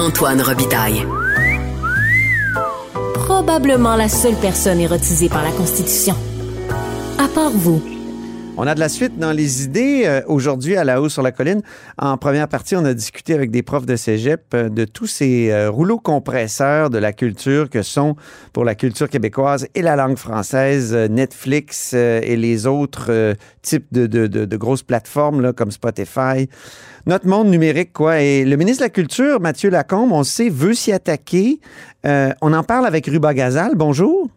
Antoine Robitaille. Probablement la seule personne érotisée par la Constitution. À part vous. On a de la suite dans les idées. Euh, Aujourd'hui, à la hausse sur la colline, en première partie, on a discuté avec des profs de cégep euh, de tous ces euh, rouleaux compresseurs de la culture que sont pour la culture québécoise et la langue française Netflix et les autres types de, de- de- grosses plateformes là, comme Spotify. Notre monde numérique, quoi. Et le ministre de la Culture, Mathieu Lacombe, on sait, veut s'y attaquer. On en parle avec Ruba Gazal. Bonjour.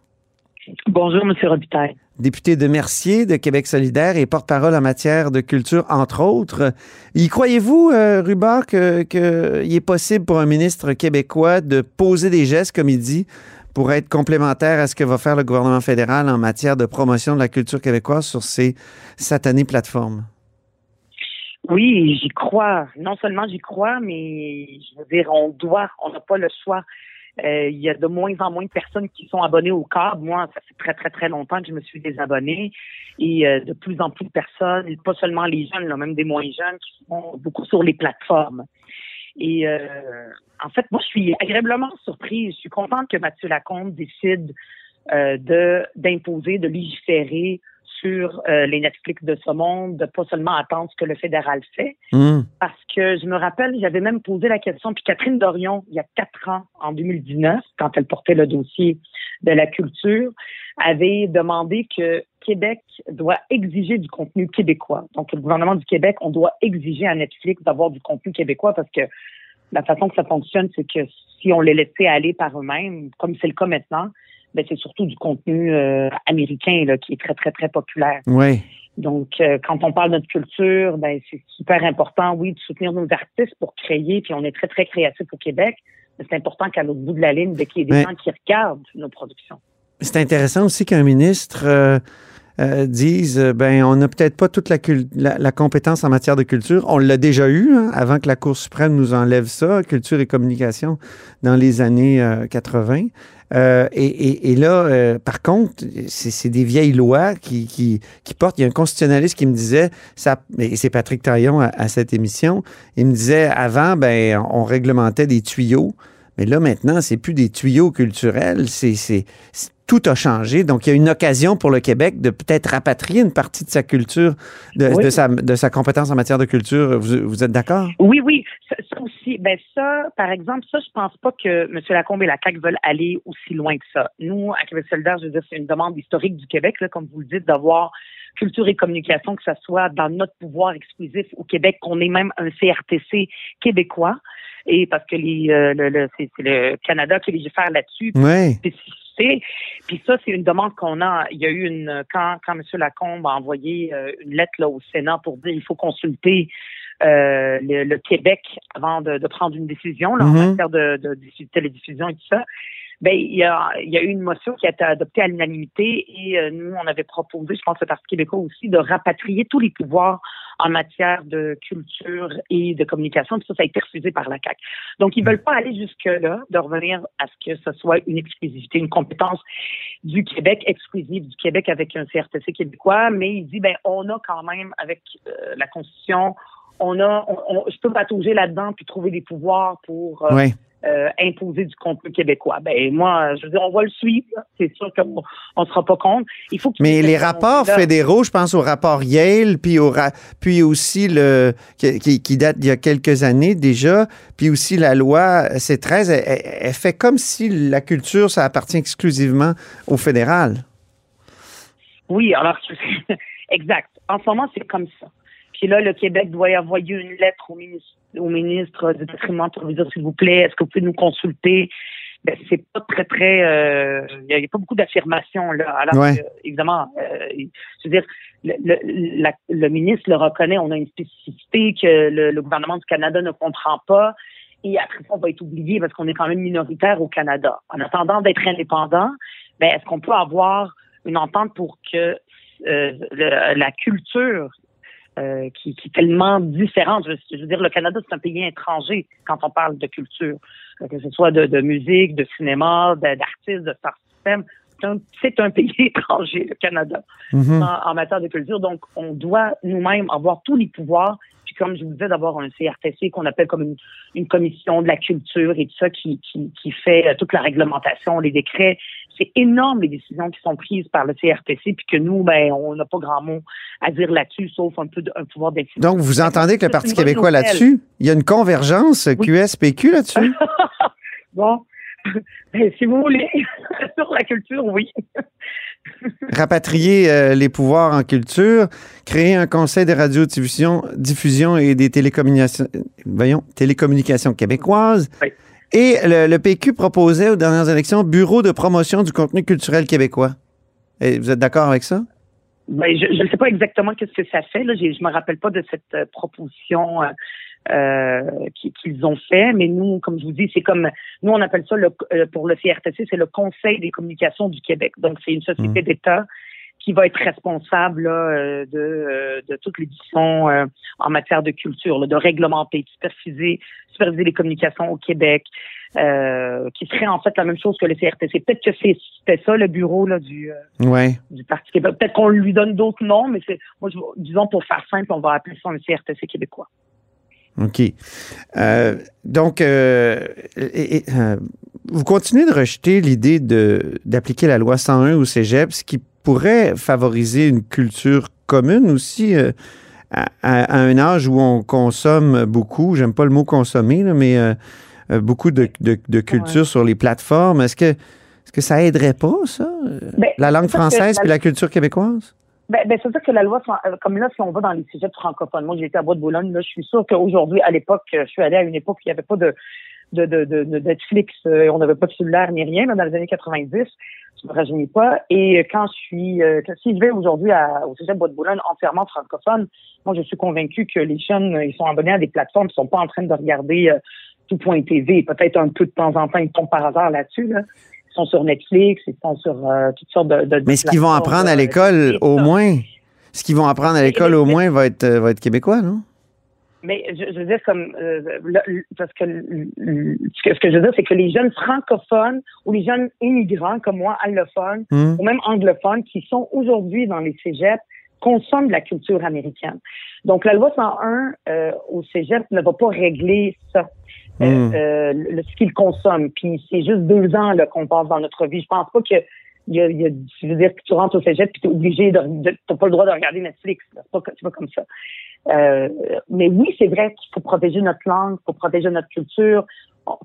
Bonjour, M. Robitaille. Député de Mercier de Québec solidaire et porte-parole en matière de culture, entre autres. Y croyez-vous, euh, Ruba, qu'il est possible pour un ministre québécois de poser des gestes, comme il dit, pour être complémentaire à ce que va faire le gouvernement fédéral en matière de promotion de la culture québécoise sur ces satanées plateformes? Oui, j'y crois. Non seulement j'y crois, mais je veux dire, on doit, on n'a pas le choix. Euh, Il y a de moins en moins de personnes qui sont abonnées au câble. Moi, ça fait très, très, très longtemps que je me suis désabonnée. Et euh, de plus en plus de personnes, pas seulement les jeunes, là, même des moins jeunes, qui sont beaucoup sur les plateformes. Et euh, en fait, moi, je suis agréablement surprise. Je suis contente que Mathieu Lacombe décide euh, de d'imposer, de légiférer sur euh, les Netflix de ce monde, de pas seulement attendre ce que le fédéral fait, Hum. parce que je me rappelle, j'avais même posé la question, puis Catherine Dorion, il y a quatre ans, en 2019, quand elle portait le dossier de la culture, avait demandé que Québec doit exiger du contenu québécois. Donc, le gouvernement du Québec, on doit exiger à Netflix d'avoir du contenu québécois parce que la façon que ça fonctionne, c'est que si on les laissait aller par eux-mêmes, comme c'est le cas maintenant, ben c'est surtout du contenu euh, américain là, qui est très, très, très populaire. Oui. Donc, euh, quand on parle de notre culture, ben, c'est super important, oui, de soutenir nos artistes pour créer, puis on est très, très créatifs au Québec, mais c'est important qu'à l'autre bout de la ligne, ben, qu'il y ait des Mais- gens qui regardent nos productions. C'est intéressant aussi qu'un ministre euh, euh, dise euh, ben on n'a peut-être pas toute la, la, la compétence en matière de culture. On l'a déjà eu hein, avant que la Cour suprême nous enlève ça, culture et communication, dans les années euh, 80. Euh, et, et- et là, euh, par contre, c'est c'est des vieilles lois qui, qui, qui portent. Il y a un constitutionnaliste qui me disait, ça, et c'est Patrick Taillon à, à cette émission, il me disait avant, ben on réglementait des tuyaux. Mais là, maintenant, c'est plus des tuyaux culturels, c'est, tout a changé. Donc, il y a une occasion pour le Québec de peut-être rapatrier une partie de sa culture, de, Oui. de sa, de sa compétence en matière de culture. Vous, vous êtes d'accord? Oui, oui, ça, ça aussi. Ben ça, par exemple, ça, je pense pas que M. Lacombe et la CAQ veulent aller aussi loin que ça. Nous, à Québec solidaire, je veux dire, c'est une demande historique du Québec, là, comme vous le dites, d'avoir culture et communication, que ça soit dans notre pouvoir exclusif au Québec, qu'on ait même un CRTC québécois. Et parce que les, euh, le, le- c'est, c'est le Canada qui légifère là-dessus, Oui. Puis ça, c'est une demande qu'on a. Il y a eu une quand quand M. Lacombe a envoyé euh, une lettre là, au Sénat pour dire il faut consulter euh, le, le Québec avant de, de prendre une décision là, en matière de, de, diffu- télédiffusion et tout ça. Ben, il y a, il y a eu une motion qui a été adoptée à l'unanimité et euh, nous, on avait proposé, je pense le Parti québécois aussi, de rapatrier tous les pouvoirs en matière de culture et de communication. Puis ça, ça a été refusé par la CAQ. Donc, ils veulent pas aller jusque-là, de revenir à ce que ce soit une exclusivité, une compétence du Québec, exclusive du Québec avec un CRTC québécois, mais il dit, ben, on a quand même, avec euh, la Constitution, on a, on, je peux patauger là-dedans puis trouver des pouvoirs pour euh, Oui. euh, imposer du contenu québécois. Ben moi, je veux dire, on va le suivre. C'est sûr qu'on on sera pas contre. Il faut Mais les rapports fédéraux, je pense au rapport Yale, puis, au ra- puis aussi le qui, qui- qui date d'il y a quelques années déjà, puis aussi la loi C13, elle, elle- elle fait comme si la culture, ça appartient exclusivement au fédéral. Oui, alors exact. En ce moment, c'est comme ça. Puis là, le Québec doit y envoyer une lettre au ministre, au ministre du patrimoine pour lui dire s'il vous plaît, est-ce que vous pouvez nous consulter? Ben, c'est pas très, très euh, il y a, pas beaucoup d'affirmations là. Alors Ouais. évidemment, euh, je veux dire, le, le, la- le ministre le reconnaît, on a une spécificité que le, le gouvernement du Canada ne comprend pas. Et après ça, on va être oublié parce qu'on est quand même minoritaire au Canada. En attendant d'être indépendant, ben, est-ce qu'on peut avoir une entente pour que euh, le- la culture euh, qui, qui est tellement différente. Je, je veux dire, le Canada, c'est un pays étranger quand on parle de culture, Euh, que ce soit de, de musique, de cinéma, d'artistes, de star system. C'est un, c'est un pays étranger, le Canada, Mhm. en, en matière de culture. Donc, on doit nous-mêmes avoir tous les pouvoirs. Puis, comme je vous disais, d'avoir un CRTC qu'on appelle comme une, une commission de la culture et tout ça qui, qui, qui fait euh, toute la réglementation, les décrets. C'est énorme les décisions qui sont prises par le CRTC, puis que nous, ben, on n'a pas grand mot à dire là-dessus, sauf un peu de, un pouvoir d'influence. Donc, vous entendez que le Parti québécois là-dessus, il y a une convergence QS-PQ là-dessus? Bon, ben, si vous voulez, sur la culture, oui. Rapatrier euh, les pouvoirs en culture, créer un conseil de radiodiffusion diffusion et des télécommunications, voyons, télécommunications québécoises. Oui. Et le, le PQ proposait aux dernières élections Bureau de promotion du contenu culturel québécois. Et vous êtes d'accord avec ça? Ben, je ne sais pas exactement qu'est-ce que ça fait. Là. Je me rappelle pas de cette euh, proposition euh, euh, qui- qu'ils ont fait, mais nous, comme je vous dis, c'est comme nous on appelle ça le, euh, pour le CRTC, c'est le Conseil des communications du Québec. Donc c'est une société Mm. d'État qui va être responsable là, euh, de, euh, de toute l'édition euh, en matière de culture, là, de réglementer, de superviser, superviser les communications au Québec, euh, qui serait en fait la même chose que le CRTC. Peut-être que c'est- c'était ça le bureau là, du, Parti québécois. Peut-être qu'on lui donne d'autres noms, mais c'est moi, je, disons pour faire simple, on va appeler ça un CRTC québécois. OK. Euh, donc, euh, et- et, euh, vous continuez de rejeter l'idée d'appliquer la loi 101 au cégep, ce qui pourrait favoriser une culture commune aussi euh, à, un âge où on consomme beaucoup, j'aime pas le mot consommer, là, mais euh, euh, beaucoup de, de- de culture Ouais. sur les plateformes. Est-ce que, est-ce que ça aiderait pas, ça? Ben, la langue sûr française la- puis la culture québécoise? Ben, ben c'est sûr que la loi, comme là, si on va dans les sujets francophones, moi, été à Bois-de-Boulogne, là, je suis sûre qu'aujourd'hui, à l'époque, je suis allée à une époque où il n'y avait pas de, de, de, de, de Netflix, euh, on n'avait pas de cellulaire ni rien, là, dans les années 90, je me rajeunis pas. Et euh, quand je suis, euh, que- si je vais aujourd'hui au sujet de Bois-de-Boulogne entièrement francophone, moi, je suis convaincue que les jeunes, ils sont abonnés à des plateformes, ils sont pas en train de regarder euh, tout.tv, peut-être un peu de temps en temps, ils tombent par hasard là-dessus, là. Ils sont sur Netflix, ils sont sur euh, toutes sortes de, de Mais ce qu'ils vont apprendre à l'école, au moins, ce qu'ils vont apprendre à l'école, au moins, va être, va être québécois, non? Mais je, je veux dire comme euh, le- le- parce que le- ce que ce que je veux dire c'est que les jeunes francophones ou les jeunes immigrants comme moi allophones Hmm? ou même anglophones qui sont aujourd'hui dans les cégeps consomment de la culture américaine. Donc la loi 101 euh, au cégep ne va pas régler ça. Euh, Mm. euh, le- ce qu'ils consomment. Puis c'est juste deux ans là, qu'on passe dans notre vie. Je pense pas que il y a, il y a, je veux dire que tu rentres au cégep puis t'es obligé de, de t'as pas le droit de regarder Netflix. C'est pas, pas comme ça. Euh, mais oui, c'est vrai qu'il faut protéger notre langue, faut protéger notre culture.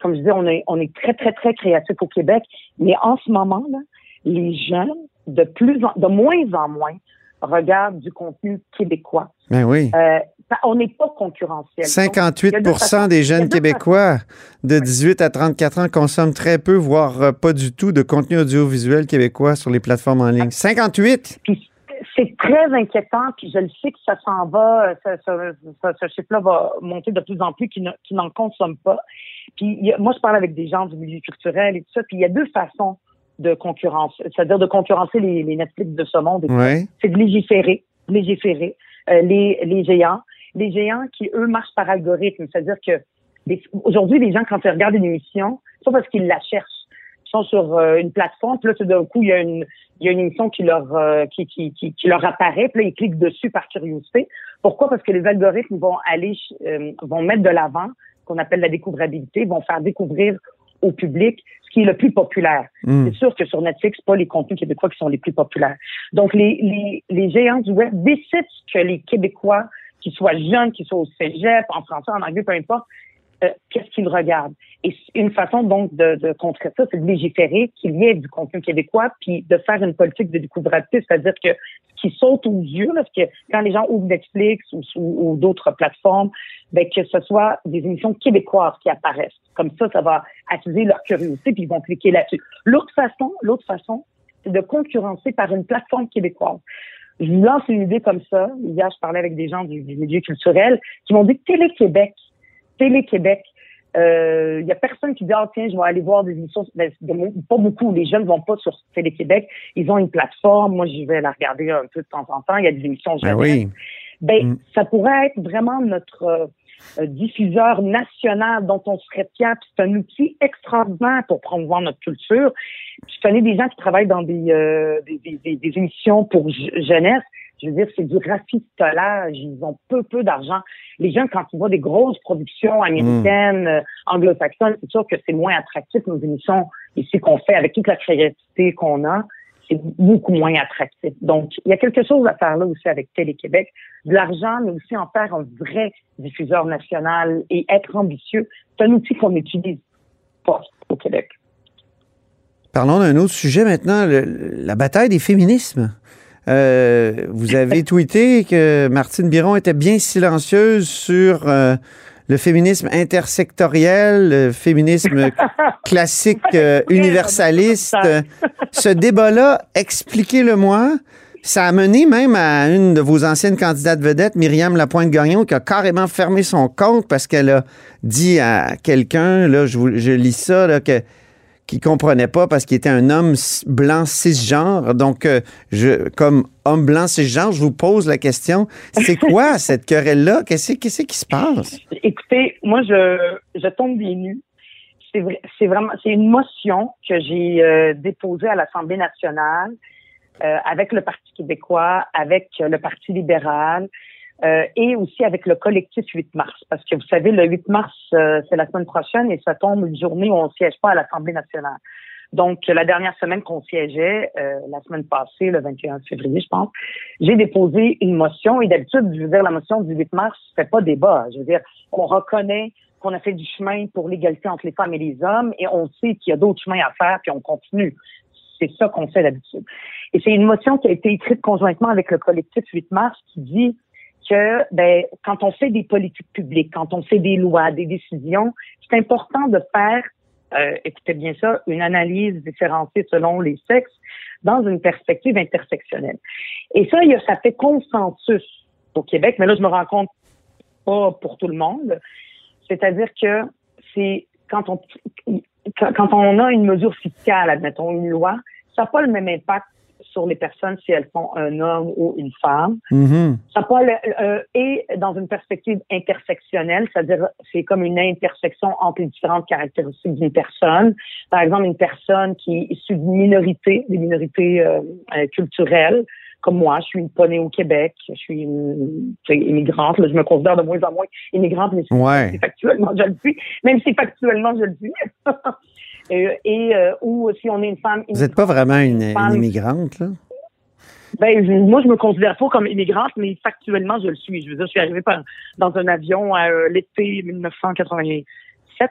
Comme je disais, on est, on est très, très, très créatif au Québec. Mais en ce moment, là, les jeunes, de plus en, de moins en moins, regardent du contenu québécois. Ben oui. Euh, on n'est pas concurrentiel. Donc, 58 il y a deux façons- des jeunes Québécois de 18 à 34 ans consomment très peu, voire euh, pas du tout, de contenu audiovisuel québécois sur les plateformes en ligne. 58! Puis c'est très inquiétant, puis je le sais que ça s'en va, euh, ça, ça- ça- ce chiffre-là va monter de plus en plus, qui, ne- qui n'en consomment pas. Puis a- moi, je parle avec des gens du milieu culturel et tout ça, puis il y a deux façons de concurrence, c'est-à-dire de concurrencer les, les Netflix de ce monde. Ouais. C'est de légiférer, légiférer les, les géants, les géants qui, eux, marchent par algorithme, c'est-à-dire que aujourd'hui, les gens, quand ils regardent une émission, c'est pas parce qu'ils la cherchent. Ils sont sur euh, une plateforme, puis là, tout d'un coup, il y a une, il y a une émission qui leur, euh, qui, qui, qui, leur apparaît, puis là, ils cliquent dessus par curiosité. Pourquoi? Parce que les algorithmes vont aller, euh, vont mettre de l'avant qu'on appelle la découvrabilité, vont faire découvrir au public ce qui est le plus populaire. Hmm. C'est sûr que sur Netflix, pas les contenus québécois qui sont les plus populaires. Donc, les, les, les géants du web décident que les Québécois, qu'ils soient jeunes, qu'ils soient au cégep, en français, en anglais, peu importe, euh, qu'est-ce qu'ils regardent. Et une façon donc de, de contrer ça, c'est de légiférer qu'il y ait du contenu québécois, puis de faire une politique de découvrabilité, c'est-à-dire que ce qui saute aux yeux, là, parce que quand les gens ouvrent Netflix ou, ou, ou d'autres plateformes, ben, que ce soit des émissions québécoises qui apparaissent. Comme ça, ça va attiser leur curiosité, puis ils vont cliquer là-dessus. L'autre façon, l'autre façon, c'est de concurrencer par une plateforme québécoise. Je vous lance une idée comme ça. Hier, je parlais avec des gens du, du milieu culturel qui m'ont dit Télé-Québec Télé-Québec. Il euh, y a personne qui dit ah tiens je vais aller voir des émissions ben, pas beaucoup les jeunes vont pas sur Télé-Québec ils ont une plateforme moi je vais la regarder un peu de temps en temps il y a des émissions ben oui. ben mm. ça pourrait être vraiment notre euh, diffuseur national dont on serait fier c'est un outil extraordinaire pour promouvoir notre culture je connais des gens qui travaillent dans des, euh, des, des, des, émissions pour jeunesse je veux dire, c'est du rafistolage. Ils ont peu, peu d'argent. Les gens, quand ils voient des grosses productions américaines, mm. anglo-saxonnes, c'est sûr que c'est moins attractif, nos émissions ici qu'on fait avec toute la créativité qu'on a. C'est beaucoup moins attractif. Donc, il y a quelque chose à faire là aussi avec Télé-Québec. De l'argent, mais aussi en faire un vrai diffuseur national et être ambitieux. C'est un outil qu'on utilise pas au Québec. Parlons d'un autre sujet maintenant, la bataille des féminismes. Euh, vous avez tweeté que Martine Biron était bien silencieuse sur euh, le féminisme intersectoriel, le féminisme classique euh, universaliste. Ce débat-là, expliquez-le-moi. Ça a mené même à une de vos anciennes candidates vedettes, Myriam Lapointe-Gagnon, qui a carrément fermé son compte parce qu'elle a dit à quelqu'un, là, je, je lis ça, là, que qui comprenait pas parce qu'il était un homme blanc cisgenre. Donc, euh, je, comme homme blanc cisgenre, je vous pose la question, c'est quoi cette querelle-là? Qu'est-ce, qu'est-ce qui se passe? Écoutez, moi, je, je tombe des nues. C'est, c'est vraiment, c'est une motion que j'ai euh, déposée à l'Assemblée nationale euh, avec le Parti québécois, avec le Parti libéral, euh, et aussi avec le collectif 8 mars. Parce que vous savez, le 8 mars, euh, c'est la semaine prochaine et ça tombe une journée où on ne siège pas à l'Assemblée nationale. Donc, la dernière semaine qu'on siégeait, euh, la semaine passée, le 21 février, je pense, j'ai déposé une motion. Et d'habitude, je veux dire, la motion du 8 mars, c'est pas débat. Je veux dire, on reconnaît qu'on a fait du chemin pour l'égalité entre les femmes et les hommes et on sait qu'il y a d'autres chemins à faire, puis on continue. C'est ça qu'on fait d'habitude. Et c'est une motion qui a été écrite conjointement avec le collectif 8 mars qui dit que ben, quand on fait des politiques publiques, quand on fait des lois, des décisions, c'est important de faire, euh, écoutez bien ça, une analyse différenciée selon les sexes dans une perspective intersectionnelle. Et ça, ça fait consensus au Québec, mais là, je me rends compte pas pour tout le monde. C'est-à-dire que c'est quand on quand on a une mesure fiscale, admettons une loi, ça n'a pas le même impact sur les personnes si elles sont un homme ou une femme. Mm-hmm. Ça pas euh, et dans une perspective intersectionnelle, c'est-à-dire c'est comme une intersection entre les différentes caractéristiques d'une personne. Par exemple, une personne qui est issue d'une minorité, des minorités euh, euh, culturelles, comme moi, je suis une née au Québec, je suis une, immigrante, je me considère de moins en moins immigrante, mais ouais. factuellement je le suis, même si factuellement je le suis. Euh, et euh, ou si on est une femme. Vous n'êtes pas vraiment une, immigrante, là? Ben, moi, je me considère pas comme immigrante, mais factuellement, je le suis. Je veux dire, je suis arrivée par, dans un avion à euh, l'été 1987,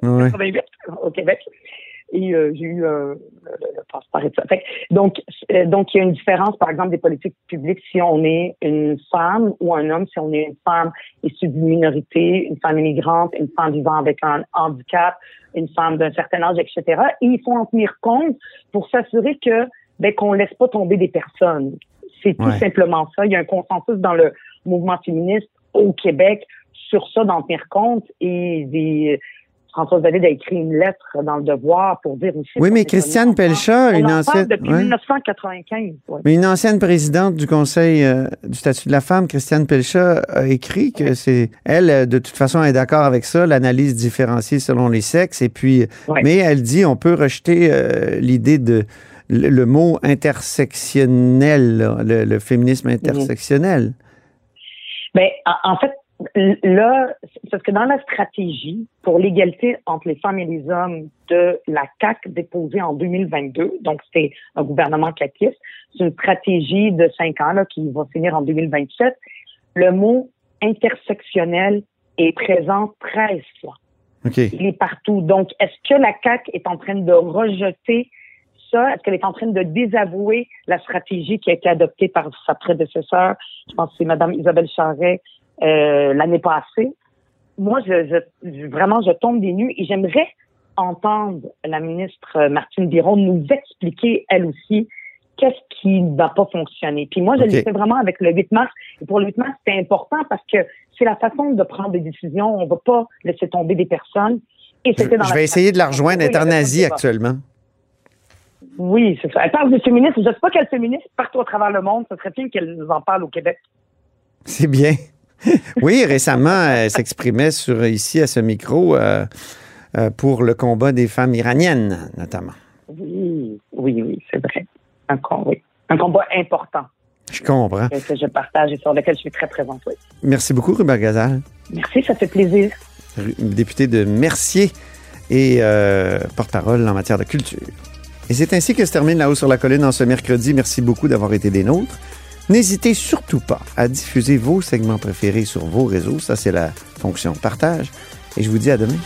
88, au Québec et euh, j'ai eu euh, le, passeport et ça. Fait, donc, euh, donc, il y a une différence, par exemple, des politiques publiques si on est une femme ou un homme, si on est une femme issue d'une minorité, une femme immigrante, une femme vivant avec un handicap, une femme d'un certain âge, etc. Et il faut en tenir compte pour s'assurer que ben, qu'on laisse pas tomber des personnes. C'est tout simplement ça. Il y a un consensus dans le mouvement féministe au Québec sur ça, d'en tenir compte et des Françoise David a écrit une lettre dans le Devoir pour dire aussi. Oui, mais Christiane Pelcha, une ancienne. Depuis 1995. Mais une ancienne présidente du Conseil euh, du statut de la femme, Christiane Pelcha, a écrit que c'est. Elle, de toute façon, est d'accord avec ça, l'analyse différenciée selon les sexes. Et puis, mais elle dit on peut rejeter euh, l'idée de. Le, mot intersectionnel, le, féminisme intersectionnel. Ben, en fait, là, c'est parce que dans la stratégie pour l'égalité entre les femmes et les hommes de la CAC déposée en 2022, donc c'est un gouvernement caquiste, c'est une stratégie de cinq ans là, qui va finir en 2027. Le mot intersectionnel est présent 13 fois. Il est partout. Donc, est-ce que la CAC est en train de rejeter ça? Est-ce qu'elle est en train de désavouer la stratégie qui a été adoptée par sa prédécesseur? Je pense que c'est Mme Isabelle Charret euh, l'année passée. Moi, je, je, vraiment, je tombe des nues et j'aimerais entendre la ministre Martine Biron nous expliquer, elle aussi, qu'est-ce qui n'a pas fonctionné. Puis moi, je okay. l'ai fait vraiment avec le 8 mars. Et pour le 8 mars, c'était important parce que c'est la façon de prendre des décisions. On ne va pas laisser tomber des personnes. Et c'était dans je vais essayer de la rejoindre. internazie actuellement. Oui, c'est ça. Elle parle des féministes. Je ne sais pas quelle féministe partout à travers le monde. Ce serait bien qu'elle nous en parle au Québec. C'est bien. oui, récemment, elle s'exprimait sur ici à ce micro euh, euh, pour le combat des femmes iraniennes, notamment. Oui, oui, oui, c'est vrai. Un, oui. un combat important. Je comprends. Que, je partage et sur lequel je suis très présente, oui. Merci beaucoup, Rubert Gazal. Merci, ça fait plaisir. Député de Mercier et euh, porte-parole en matière de culture. Et c'est ainsi que se termine La Haut sur la Colline en ce mercredi. Merci beaucoup d'avoir été des nôtres. N'hésitez surtout pas à diffuser vos segments préférés sur vos réseaux. Ça, c'est la fonction partage. Et je vous dis à demain.